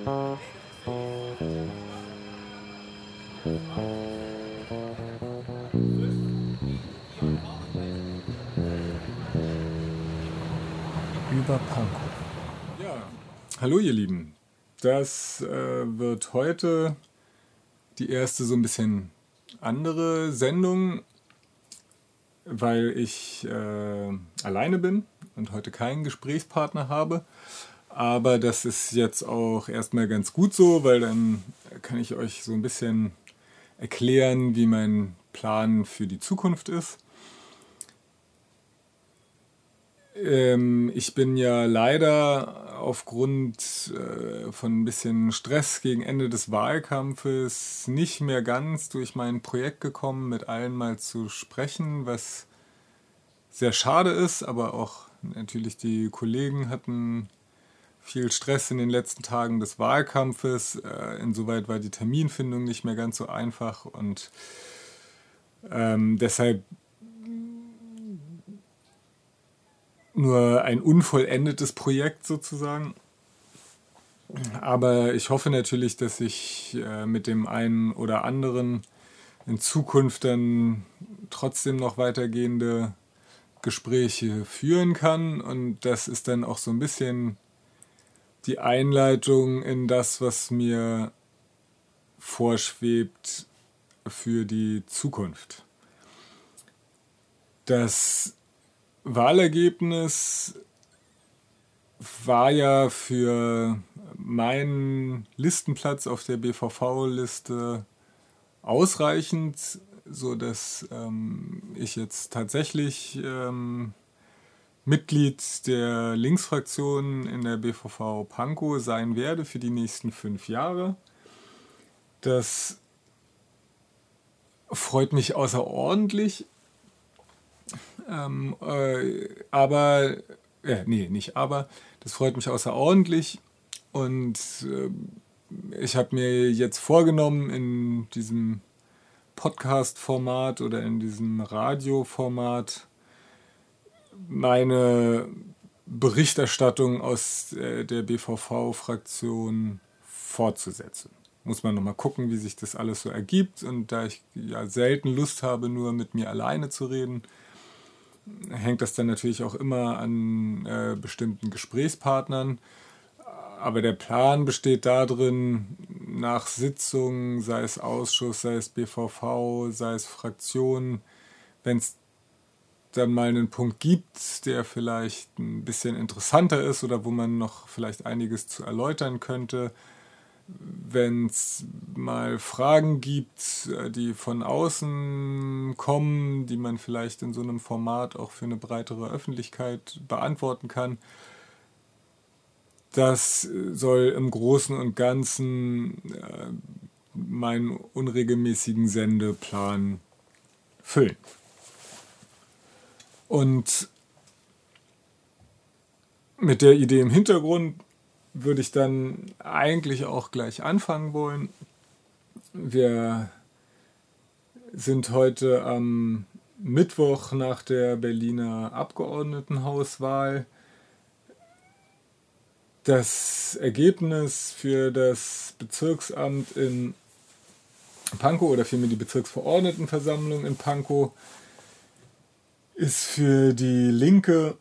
Über Pankow. Ja, hallo ihr Lieben. Das äh, wird heute die erste so ein bisschen andere Sendung, weil ich äh, alleine bin und heute keinen Gesprächspartner habe. Aber das ist jetzt auch erstmal ganz gut so, weil dann kann ich euch so ein bisschen erklären, wie mein Plan für die Zukunft ist. Ähm, ich bin ja leider aufgrund äh, von ein bisschen Stress gegen Ende des Wahlkampfes nicht mehr ganz durch mein Projekt gekommen, mit allen mal zu sprechen, was sehr schade ist, aber auch natürlich die Kollegen hatten viel Stress in den letzten Tagen des Wahlkampfes. Äh, insoweit war die Terminfindung nicht mehr ganz so einfach und ähm, deshalb nur ein unvollendetes Projekt sozusagen. Aber ich hoffe natürlich, dass ich äh, mit dem einen oder anderen in Zukunft dann trotzdem noch weitergehende Gespräche führen kann. Und das ist dann auch so ein bisschen die Einleitung in das, was mir vorschwebt für die Zukunft. Das Wahlergebnis war ja für meinen Listenplatz auf der BVV-Liste ausreichend, so dass ähm, ich jetzt tatsächlich ähm, Mitglied der Linksfraktion in der BVV Pankow sein werde für die nächsten fünf Jahre. Das freut mich außerordentlich. Ähm, äh, aber, äh, nee, nicht aber, das freut mich außerordentlich. Und äh, ich habe mir jetzt vorgenommen, in diesem Podcast-Format oder in diesem Radio-Format meine Berichterstattung aus äh, der BVV-Fraktion fortzusetzen. Muss man nochmal gucken, wie sich das alles so ergibt. Und da ich ja selten Lust habe, nur mit mir alleine zu reden, hängt das dann natürlich auch immer an äh, bestimmten Gesprächspartnern. Aber der Plan besteht darin, nach Sitzungen, sei es Ausschuss, sei es BVV, sei es Fraktion, wenn es dann mal einen Punkt gibt, der vielleicht ein bisschen interessanter ist oder wo man noch vielleicht einiges zu erläutern könnte, wenn es mal Fragen gibt, äh, die von außen kommen, die man vielleicht in so einem Format auch für eine breitere Öffentlichkeit beantworten kann. Das soll im Großen und Ganzen äh, meinen unregelmäßigen Sendeplan füllen. Und mit der Idee im Hintergrund würde ich dann eigentlich auch gleich anfangen wollen. Wir sind heute am Mittwoch nach der Berliner Abgeordnetenhauswahl. Das Ergebnis für das Bezirksamt in Pankow oder vielmehr die Bezirksverordnetenversammlung in Pankow ist für die Linke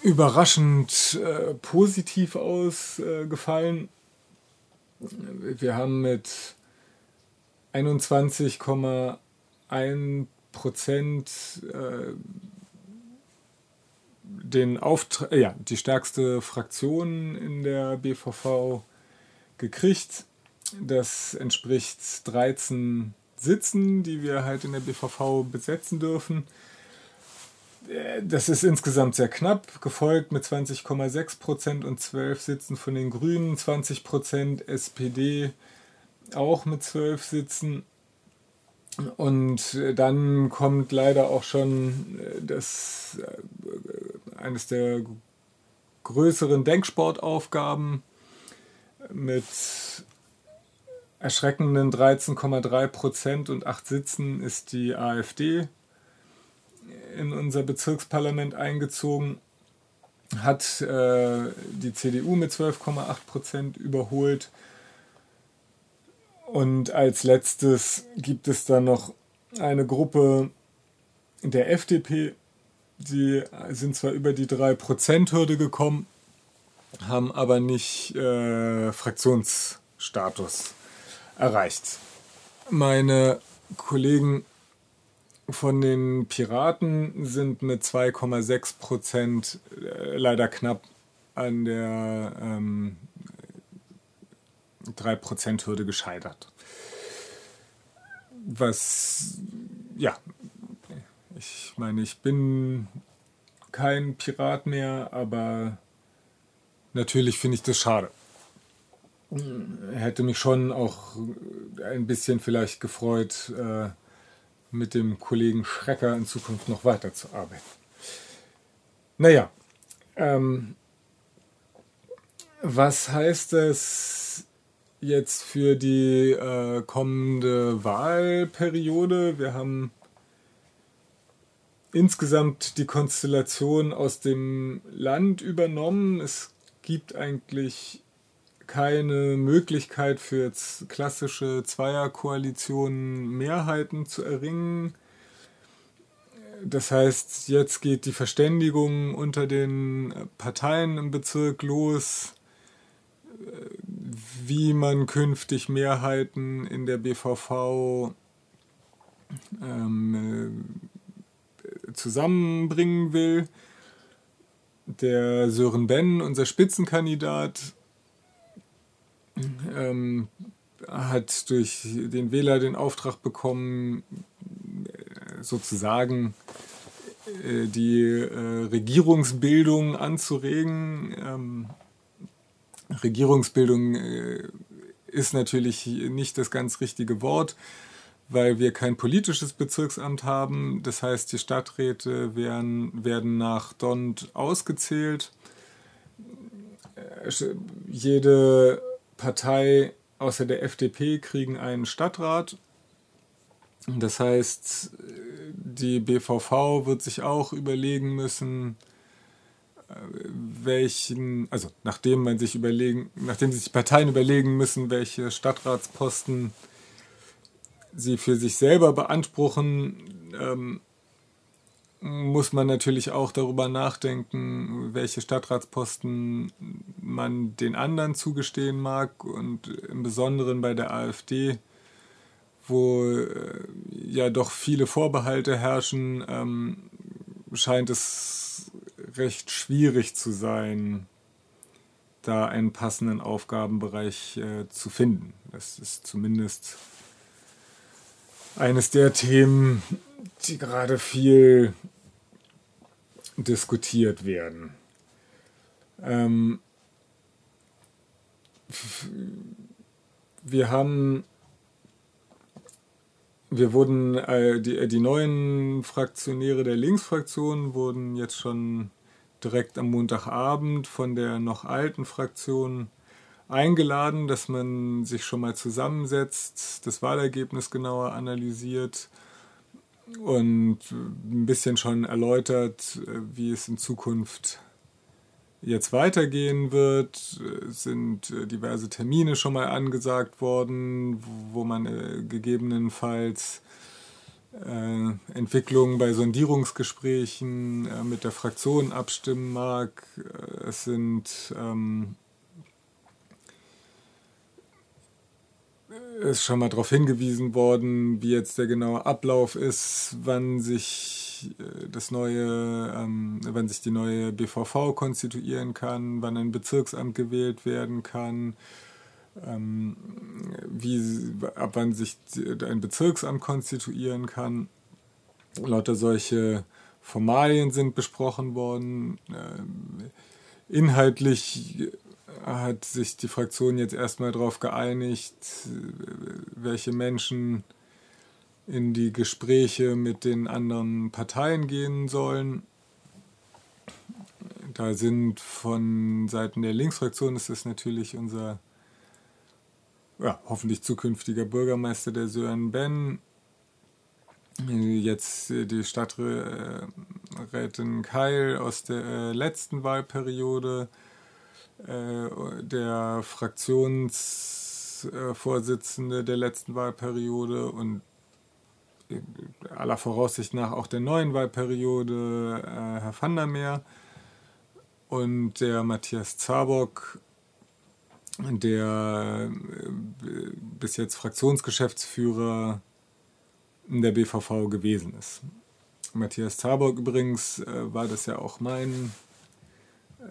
überraschend äh, positiv ausgefallen. Wir haben mit 21,1 Prozent äh, den Auftrag, ja, die stärkste Fraktion in der BVV gekriegt. Das entspricht 13 Sitzen, die wir halt in der BVV besetzen dürfen das ist insgesamt sehr knapp, gefolgt mit 20,6 Prozent und 12 Sitzen von den Grünen, 20 Prozent SPD auch mit 12 Sitzen. Und dann kommt leider auch schon äh, das, äh, eines der größeren Denksportaufgaben mit erschreckenden 13,3 Prozent und 8 Sitzen ist die AfD in unser Bezirksparlament eingezogen. hat äh, die CDU mit 12,8 Prozent überholt. Und als letztes gibt es dann noch eine Gruppe der FDP, die sind zwar über die 3%-Hürde gekommen, haben aber nicht äh, Fraktionsstatus erreicht. Meine Kollegen von den Piraten sind mit 2,6 Prozent äh, leider knapp an der ähm, 3%-Hürde gescheitert. Was, ja, ich meine, ich bin kein Pirat mehr, aber natürlich finde ich das schade. Hätte mich schon auch ein bisschen vielleicht gefreut, äh, mit dem Kollegen Schrecker in Zukunft noch weiterzuarbeiten. Naja, ähm, was heißt es jetzt für die äh, kommende Wahlperiode? Wir haben insgesamt die Konstellation aus dem Land übernommen. Es gibt eigentlich keine Möglichkeit für jetzt klassische Zweierkoalitionen Mehrheiten zu erringen. Das heißt, jetzt geht die Verständigung unter den Parteien im Bezirk los, wie man künftig Mehrheiten in der BVV ähm, zusammenbringen will. Der Sören Ben, unser Spitzenkandidat, ähm, hat durch den Wähler den Auftrag bekommen, sozusagen äh, die äh, Regierungsbildung anzuregen. Ähm, Regierungsbildung äh, ist natürlich nicht das ganz richtige Wort, weil wir kein politisches Bezirksamt haben. Das heißt, die Stadträte werden, werden nach Dont ausgezählt. Jede Partei außer der FDP kriegen einen Stadtrat. Das heißt, die BVV wird sich auch überlegen müssen, welchen, also nachdem man sich überlegen, nachdem sich Parteien überlegen müssen, welche Stadtratsposten sie für sich selber beanspruchen, ähm, muss man natürlich auch darüber nachdenken, welche Stadtratsposten man den anderen zugestehen mag und im Besonderen bei der AfD, wo äh, ja doch viele Vorbehalte herrschen, ähm, scheint es recht schwierig zu sein, da einen passenden Aufgabenbereich äh, zu finden. Das ist zumindest eines der Themen, die gerade viel diskutiert werden. Ähm, wir haben, wir wurden, äh, die, die neuen Fraktionäre der Linksfraktion wurden jetzt schon direkt am Montagabend von der noch alten Fraktion eingeladen, dass man sich schon mal zusammensetzt, das Wahlergebnis genauer analysiert und ein bisschen schon erläutert, wie es in Zukunft jetzt weitergehen wird. Sind diverse Termine schon mal angesagt worden, wo man äh, gegebenenfalls äh, Entwicklungen bei Sondierungsgesprächen äh, mit der Fraktion abstimmen mag. Es sind ähm, ist schon mal darauf hingewiesen worden, wie jetzt der genaue Ablauf ist, wann sich äh, das neue, ähm, wann sich die neue BVV konstituieren kann, wann ein Bezirksamt gewählt werden kann, ähm, wie, ab wann sich ein Bezirksamt konstituieren kann. Lauter solche Formalien sind besprochen worden. Ähm, inhaltlich hat sich die Fraktion jetzt erstmal darauf geeinigt, welche Menschen in die Gespräche mit den anderen Parteien gehen sollen. Da sind von Seiten der Linksfraktion ist es natürlich unser ja, hoffentlich zukünftiger Bürgermeister, der Sören Ben, jetzt die Stadträte Rätin Keil aus der äh, letzten Wahlperiode, äh, der Fraktionsvorsitzende der letzten Wahlperiode und äh, aller Voraussicht nach auch der neuen Wahlperiode äh, Herr van der Meer und der Matthias Zabock, der äh, bis jetzt Fraktionsgeschäftsführer in der BVV gewesen ist. Matthias Zabock übrigens äh, war das ja auch mein äh,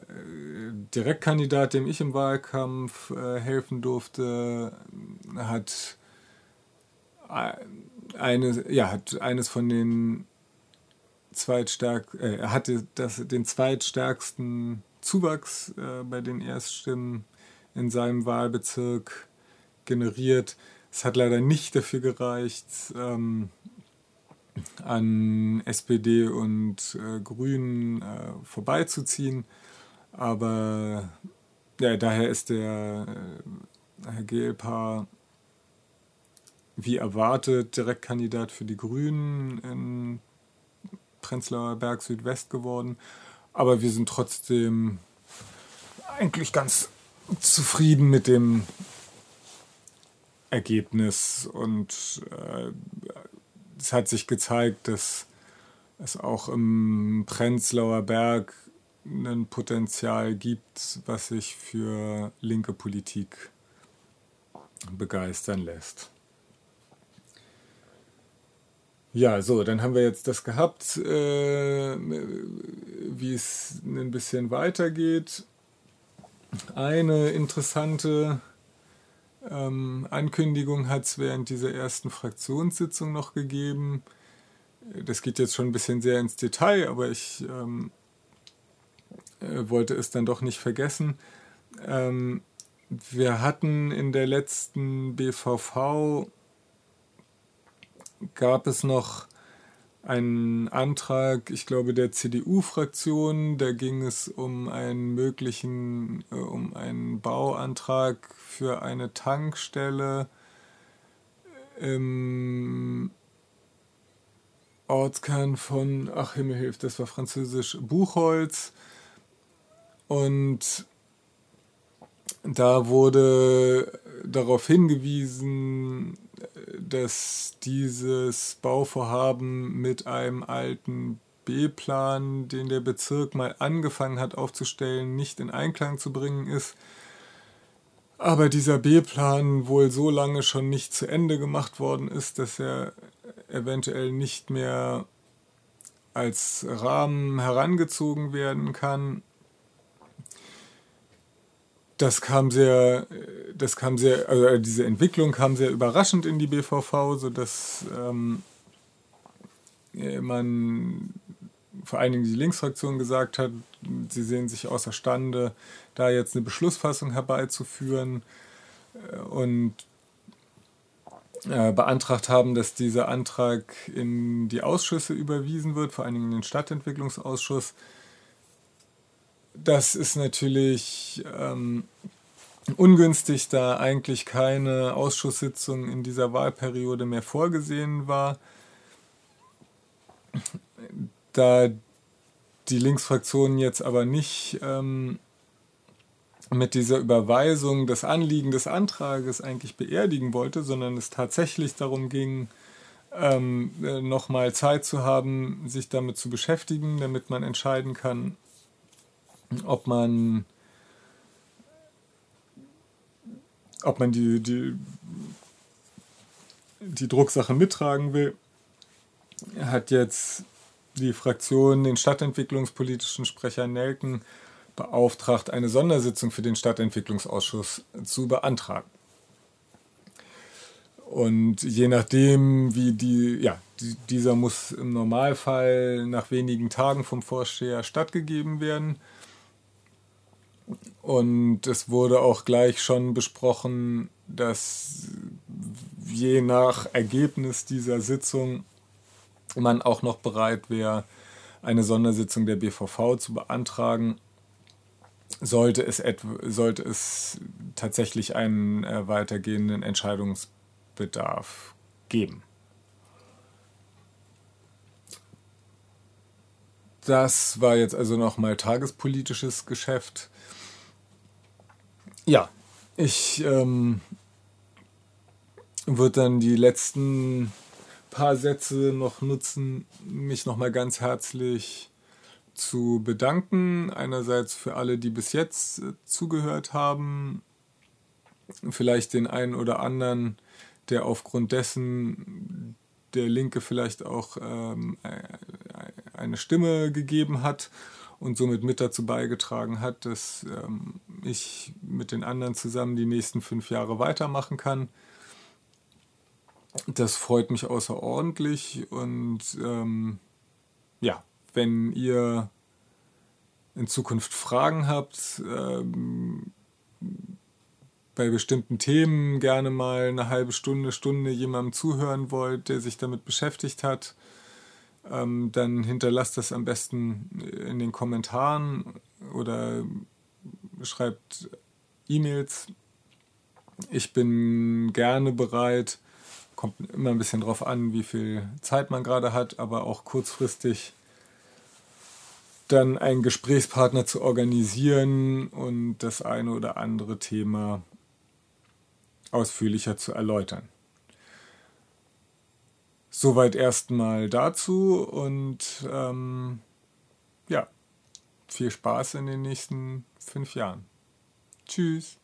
Direktkandidat, dem ich im Wahlkampf äh, helfen durfte, hat eine, ja, hat eines von den zweitstärk, äh, hatte das, den zweitstärksten Zuwachs äh, bei den Erststimmen in seinem Wahlbezirk generiert. Es hat leider nicht dafür gereicht, ähm, an SPD und äh, Grünen äh, vorbeizuziehen. Aber ja, daher ist der äh, Herr Gehlpaar wie erwartet Direktkandidat für die Grünen in Prenzlauer Berg Südwest geworden. Aber wir sind trotzdem eigentlich ganz zufrieden mit dem Ergebnis und äh, es hat sich gezeigt, dass es auch im Prenzlauer Berg ein Potenzial gibt, was sich für linke Politik begeistern lässt. Ja, so, dann haben wir jetzt das gehabt, äh, wie es ein bisschen weitergeht. Eine interessante ähm, Ankündigung hat es während dieser ersten Fraktionssitzung noch gegeben. Das geht jetzt schon ein bisschen sehr ins Detail, aber ich ähm, äh, wollte es dann doch nicht vergessen. Ähm, wir hatten in der letzten BVV gab es noch einen Antrag, ich glaube, der CDU-Fraktion. Da ging es um einen möglichen, äh, um einen Bauantrag für eine Tankstelle im Ortskern von, ach Himmel hilft, das war französisch, Buchholz. Und da wurde darauf hingewiesen, dass dieses Bauvorhaben mit einem alten B-Plan, den der Bezirk mal angefangen hat aufzustellen, nicht in Einklang zu bringen ist. Aber dieser B-Plan wohl so lange schon nicht zu Ende gemacht worden ist, dass er eventuell nicht mehr als Rahmen herangezogen werden kann das kam sehr, das kam sehr, also diese Entwicklung kam sehr überraschend in die BVV, sodass ähm, man vor allen Dingen die Linksfraktion gesagt hat, sie sehen sich außerstande, da jetzt eine Beschlussfassung herbeizuführen äh, und äh, beantragt haben, dass dieser Antrag in die Ausschüsse überwiesen wird, vor allen Dingen in den Stadtentwicklungsausschuss das ist natürlich ähm, ungünstig, da eigentlich keine Ausschusssitzung in dieser Wahlperiode mehr vorgesehen war. Da die Linksfraktion jetzt aber nicht ähm, mit dieser Überweisung das Anliegen des Antrages eigentlich beerdigen wollte, sondern es tatsächlich darum ging, ähm, äh, nochmal Zeit zu haben, sich damit zu beschäftigen, damit man entscheiden kann, ob man ob man die, die, die Drucksache mittragen will, hat jetzt die Fraktion den stadtentwicklungspolitischen Sprecher Nelken beauftragt, eine Sondersitzung für den Stadtentwicklungsausschuss zu beantragen. Und je nachdem, wie die, ja, die, dieser muss im Normalfall nach wenigen Tagen vom Vorsteher stattgegeben werden. Und es wurde auch gleich schon besprochen, dass je nach Ergebnis dieser Sitzung man auch noch bereit wäre, eine Sondersitzung der BVV zu beantragen, sollte es, sollte es tatsächlich einen äh, weitergehenden das war jetzt also nochmal tagespolitisches Geschäft. Ja, ich ähm, würde dann die letzten paar Sätze noch nutzen, mich nochmal ganz herzlich zu bedanken. Einerseits für alle, die bis jetzt äh, zugehört haben, vielleicht den einen oder anderen, der aufgrund dessen der Linke vielleicht auch ähm, eine Stimme gegeben hat und somit mit dazu beigetragen hat, dass ähm, ich mit den anderen zusammen die nächsten fünf Jahre weitermachen kann. Das freut mich außerordentlich und ähm, ja, wenn ihr in Zukunft Fragen habt, ähm, bei bestimmten Themen gerne mal eine halbe Stunde, Stunde jemandem zuhören wollt, der sich damit beschäftigt hat, ähm, dann hinterlasst das am besten in den Kommentaren oder schreibt E-Mails. Ich bin gerne bereit, kommt immer ein bisschen drauf an, wie viel Zeit man gerade hat, aber auch kurzfristig dann einen Gesprächspartner zu organisieren und das eine oder andere Thema ausführlicher zu erläutern. Soweit erstmal dazu und ähm, ja, viel Spaß in den nächsten fünf Jahren. Tschüss.